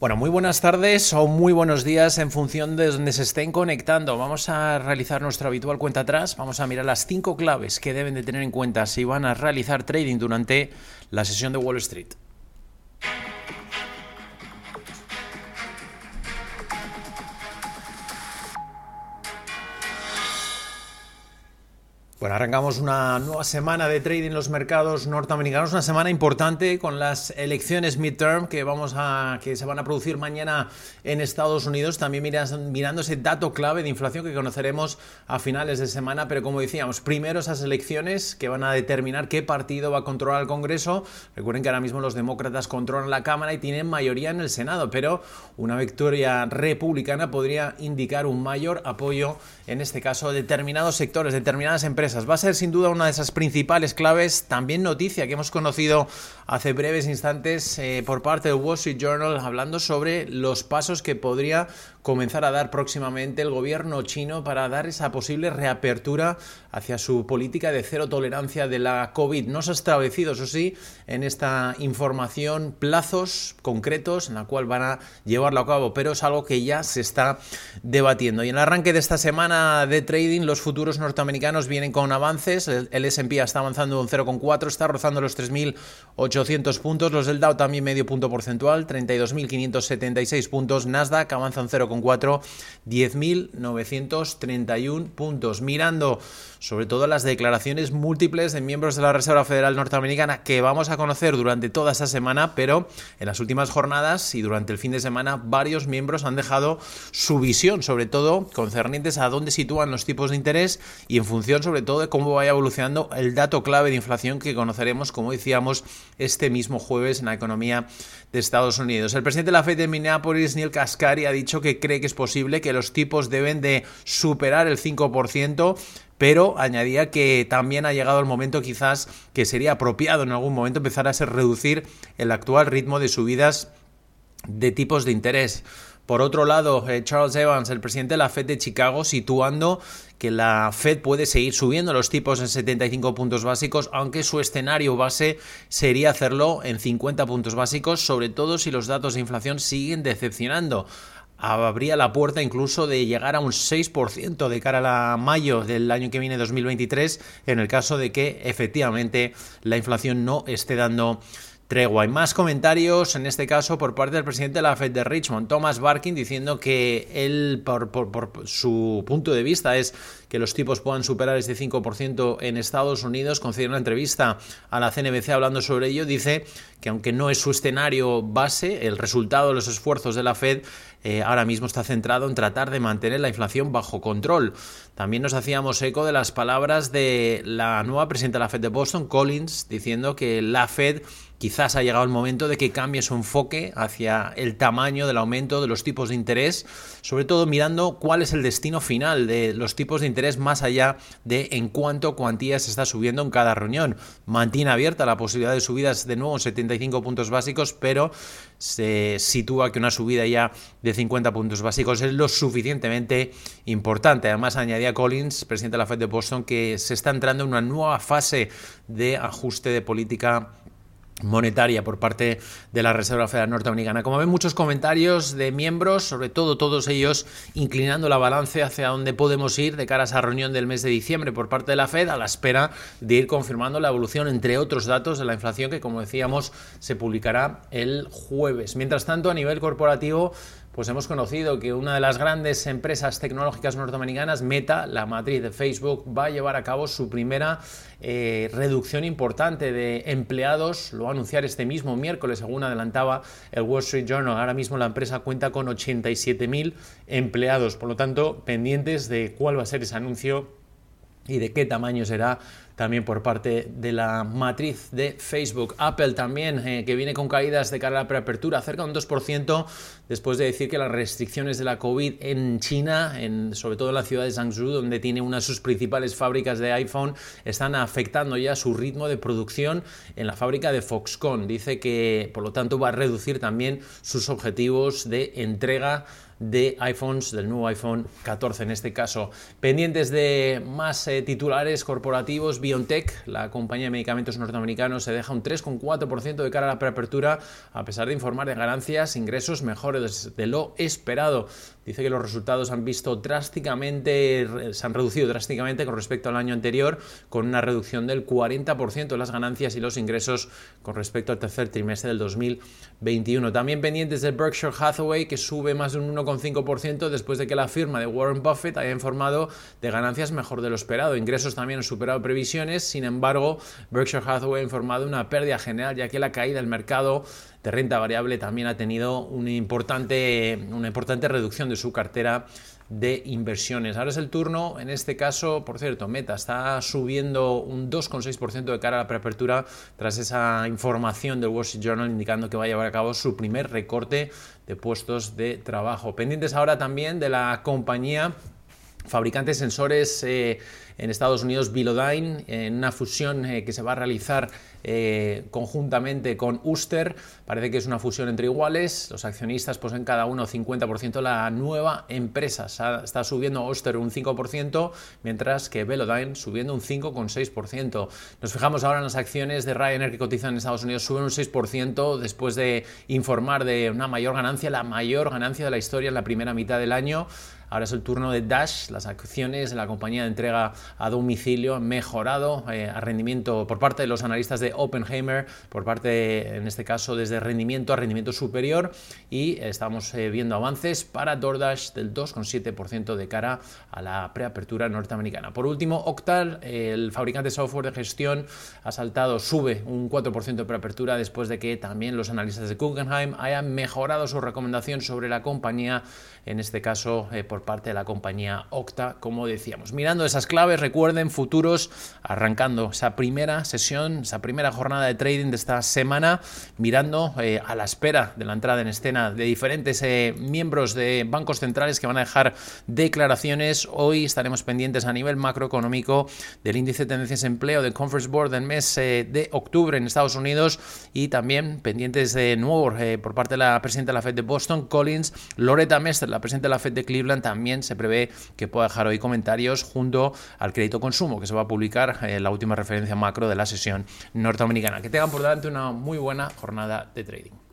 Bueno, muy buenas tardes o muy buenos días en función de donde se estén conectando. Vamos a realizar nuestra habitual cuenta atrás. Vamos a mirar las cinco claves que deben de tener en cuenta si van a realizar trading durante la sesión de Wall Street. Bueno, arrancamos una nueva semana de trading en los mercados norteamericanos, una semana importante con las elecciones midterm que vamos a que se van a producir mañana en Estados Unidos, también mirando ese dato clave de inflación que conoceremos a finales de semana, pero como decíamos, primero esas elecciones que van a determinar qué partido va a controlar el Congreso. Recuerden que ahora mismo los demócratas controlan la Cámara y tienen mayoría en el Senado, pero una victoria republicana podría indicar un mayor apoyo en este caso a determinados sectores, determinadas empresas Va a ser sin duda una de esas principales claves. También noticia que hemos conocido hace breves instantes eh, por parte del Wall Street Journal hablando sobre los pasos que podría comenzar a dar próximamente el gobierno chino para dar esa posible reapertura hacia su política de cero tolerancia de la COVID. No se ha establecido, eso sí, en esta información plazos concretos en la cual van a llevarlo a cabo, pero es algo que ya se está debatiendo. Y en el arranque de esta semana de trading, los futuros norteamericanos vienen con avances. El, S&P está avanzando un 0,4, está rozando los 3.800 puntos. Los del Dow también medio punto porcentual, 32.576 puntos. Nasdaq avanza un 0,4 10.931 puntos. Mirando sobre todo las declaraciones múltiples de miembros de la Reserva Federal Norteamericana que vamos a conocer durante toda esta semana, pero en las últimas jornadas y durante el fin de semana varios miembros han dejado su visión, sobre todo concernientes a dónde sitúan los tipos de interés y en función sobre todo de cómo vaya evolucionando el dato clave de inflación que conoceremos, como decíamos, este mismo jueves en la economía de Estados Unidos. El presidente de la Fed de Minneapolis, Neil Kaskari, ha dicho que cree que es posible que los tipos deben de superar el 5%, pero añadía que también ha llegado el momento quizás que sería apropiado en algún momento empezar a reducir el actual ritmo de subidas de tipos de interés. Por otro lado, eh, Charles Evans, el presidente de la Fed de Chicago, situando que la Fed puede seguir subiendo los tipos en 75 puntos básicos, aunque su escenario base sería hacerlo en 50 puntos básicos, sobre todo si los datos de inflación siguen decepcionando habría la puerta incluso de llegar a un 6% de cara a mayo del año que viene 2023 en el caso de que efectivamente la inflación no esté dando tregua. Hay más comentarios, en este caso por parte del presidente de la Fed de Richmond, Thomas Barkin, diciendo que él, por, su punto de vista, es que los tipos puedan superar este 5% en Estados Unidos. Concedió una entrevista a la CNBC hablando sobre ello. Dice que aunque no es su escenario base, el resultado de los esfuerzos de la Fed eh, ahora mismo está centrado en tratar de mantener la inflación bajo control. También nos hacíamos eco de las palabras de la nueva presidenta de la Fed de Boston, Collins, diciendo que la Fed quizás ha llegado el momento de que cambie su enfoque hacia el tamaño del aumento de los tipos de interés, sobre todo mirando cuál es el destino final de los tipos de interés más allá de en cuánto cuantía se está subiendo en cada reunión. Mantiene abierta la posibilidad de subidas de nuevo en 75 puntos básicos, pero se sitúa que una subida ya de 50 puntos básicos es lo suficientemente importante. Además, añadía Collins, presidente de la Fed de Boston, que se está entrando en una nueva fase de ajuste de política monetaria por parte de la Reserva Federal Norteamericana. Como ven muchos comentarios de miembros, sobre todo todos ellos inclinando la balance hacia dónde podemos ir de cara a esa reunión del mes de diciembre por parte de la Fed a la espera de ir confirmando la evolución entre otros datos de la inflación que como decíamos se publicará el jueves. Mientras tanto a nivel corporativo pues hemos conocido que una de las grandes empresas tecnológicas norteamericanas, Meta, la matriz de Facebook, va a llevar a cabo su primera eh, reducción importante de empleados. Lo va a anunciar este mismo miércoles, según adelantaba el Wall Street Journal. Ahora mismo la empresa cuenta con 87.000 empleados. Por lo tanto, pendientes de cuál va a ser ese anuncio y de qué tamaño será también por parte de la matriz de Facebook. Apple también, eh, que viene con caídas de cara a la preapertura, cerca de un 2%, después de decir que las restricciones de la COVID en China, en, sobre todo en la ciudad de Zhangzhou, donde tiene una de sus principales fábricas de iPhone, están afectando ya su ritmo de producción en la fábrica de Foxconn. Dice que, por lo tanto, va a reducir también sus objetivos de entrega de iPhones, del nuevo iPhone 14 en este caso. Pendientes de más eh, titulares corporativos, BioNTech, la compañía de medicamentos norteamericanos, se deja un 3,4% de cara a la preapertura, a pesar de informar de ganancias, ingresos mejores de lo esperado. Dice que los resultados han visto drásticamente, se han reducido drásticamente con respecto al año anterior, con una reducción del 40% de las ganancias y los ingresos con respecto al tercer trimestre del 2021. También pendientes de Berkshire Hathaway, que sube más de un 1,5% después de que la firma de Warren Buffett haya informado de ganancias mejor de lo esperado. Ingresos también han superado sin embargo, Berkshire Hathaway ha informado una pérdida general, ya que la caída del mercado de renta variable también ha tenido una importante, una importante reducción de su cartera de inversiones. Ahora es el turno, en este caso, por cierto, Meta está subiendo un 2,6% de cara a la preapertura tras esa información del Wall Street Journal indicando que va a llevar a cabo su primer recorte de puestos de trabajo. Pendientes ahora también de la compañía fabricante de sensores eh, en Estados Unidos, Bilodyne, en una fusión eh, que se va a realizar eh, conjuntamente con Uster. Parece que es una fusión entre iguales. Los accionistas poseen cada uno 50% la nueva empresa. Está subiendo Uster un 5%, mientras que Velodyne subiendo un 5,6%. Nos fijamos ahora en las acciones de Ryanair que cotizan en Estados Unidos, suben un 6% después de informar de una mayor ganancia, la mayor ganancia de la historia en la primera mitad del año. Ahora es el turno de Dash, las acciones de la compañía de entrega a domicilio mejorado eh, a rendimiento por parte de los analistas de Oppenheimer, por parte, en este caso, desde rendimiento a rendimiento superior y estamos eh, viendo avances para DoorDash del 2,7% de cara a la preapertura norteamericana. Por último, Octal, el fabricante de software de gestión, ha saltado, sube un 4% de preapertura después de que también los analistas de Guggenheim hayan mejorado su recomendación sobre la compañía, en este caso eh, por parte de la compañía Octa, como decíamos. Mirando esas claves, recuerden, futuros, arrancando esa primera sesión, esa primera jornada de trading de esta semana, mirando eh, a la espera de la entrada en escena de diferentes eh, miembros de bancos centrales que van a dejar declaraciones. Hoy estaremos pendientes a nivel macroeconómico del índice de tendencias de empleo del Conference Board del mes eh, de octubre en Estados Unidos y también pendientes de nuevo por parte de la presidenta de la Fed de Boston, Collins, Loretta Mester, la presidenta de la Fed de Cleveland, también se prevé que pueda dejar hoy comentarios junto al crédito consumo que se va a publicar en la última referencia macro de la sesión norteamericana. Que tengan por delante una muy buena jornada de trading.